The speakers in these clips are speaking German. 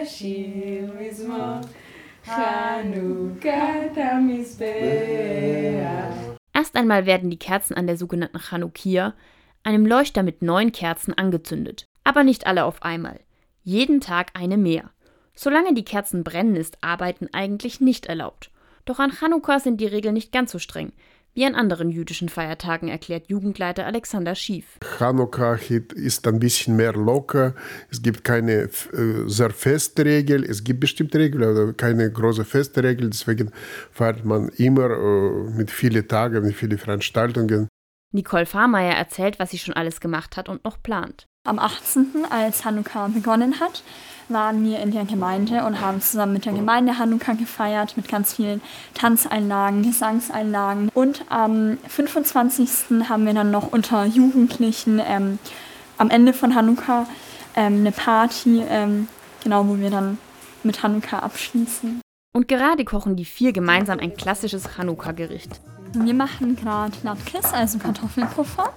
לשיר מזמור חנוכת המזבח. Erst einmal werden die Kerzen an der sogenannten Chanukia, einem Leuchter mit neun Kerzen, angezündet. Aber nicht alle auf einmal. Jeden Tag eine mehr. Solange die Kerzen brennen, ist Arbeiten eigentlich nicht erlaubt. Doch an Chanukka sind die Regeln nicht ganz so streng, wie an anderen jüdischen Feiertagen, erklärt Jugendleiter Alexander Schief. Chanukka ist ein bisschen mehr locker. Es gibt keine äh, sehr feste Regel. Es gibt bestimmte Regeln, aber keine große feste Regel. Deswegen feiert man immer äh, mit vielen Tagen, mit vielen Veranstaltungen. Nicole Fahrmeier erzählt, was sie schon alles gemacht hat und noch plant. Am 18., als Hanukkah begonnen hat, waren wir in der Gemeinde und haben zusammen mit der Gemeinde Hanukkah gefeiert, mit ganz vielen Tanzeinlagen, Gesangseinlagen. Und am 25. haben wir dann noch unter Jugendlichen ähm, am Ende von Hanukkah ähm, eine Party, ähm, genau, wo wir dann mit Hanukkah abschließen. Und gerade kochen die vier gemeinsam ein klassisches Hanukkah-Gericht. Wir machen gerade Latkes, also Kartoffelpuffer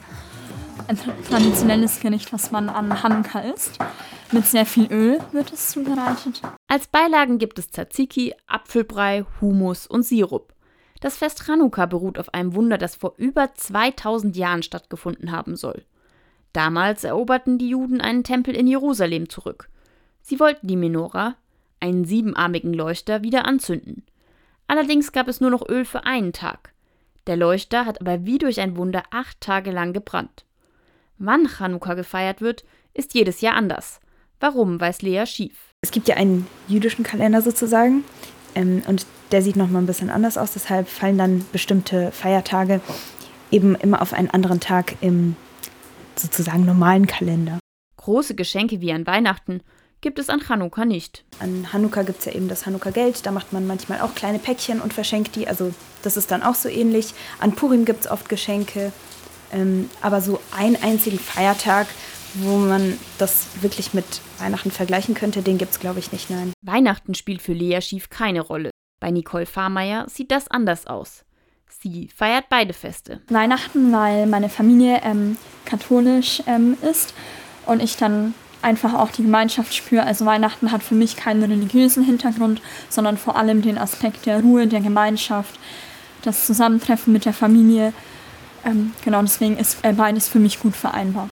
ein traditionelles Gericht, was man an Hanukkah isst. Mit sehr viel Öl wird es zubereitet. Als Beilagen gibt es Tzatziki, Apfelbrei, Humus und Sirup. Das Fest Hanukkah beruht auf einem Wunder, das vor über 2000 Jahren stattgefunden haben soll. Damals eroberten die Juden einen Tempel in Jerusalem zurück. Sie wollten die Menora, einen siebenarmigen Leuchter, wieder anzünden. Allerdings gab es nur noch Öl für einen Tag. Der Leuchter hat aber wie durch ein Wunder acht Tage lang gebrannt. Wann Chanukka gefeiert wird, ist jedes Jahr anders. Warum, weiß Lea Schief. Es gibt ja einen jüdischen Kalender sozusagen ähm, und der sieht nochmal ein bisschen anders aus. Deshalb fallen dann bestimmte Feiertage eben immer auf einen anderen Tag im sozusagen normalen Kalender. Große Geschenke wie an Weihnachten gibt es an Chanukka nicht. An Chanukka gibt es ja eben das Chanukka-Geld. Da macht man manchmal auch kleine Päckchen und verschenkt die. Also das ist dann auch so ähnlich. An Purim gibt es oft Geschenke. Ähm, aber so einen einzigen Feiertag, wo man das wirklich mit Weihnachten vergleichen könnte, den gibt es, glaube ich, nicht, nein. Weihnachten spielt für Lea Schief keine Rolle. Bei Nicole Fahrmeier sieht das anders aus. Sie feiert beide Feste. Weihnachten, weil meine Familie ähm, katholisch ähm, ist und ich dann einfach auch die Gemeinschaft spüre. Also Weihnachten hat für mich keinen religiösen Hintergrund, sondern vor allem den Aspekt der Ruhe, der Gemeinschaft, das Zusammentreffen mit der Familie. Ähm, genau, deswegen ist beides für mich gut vereinbar.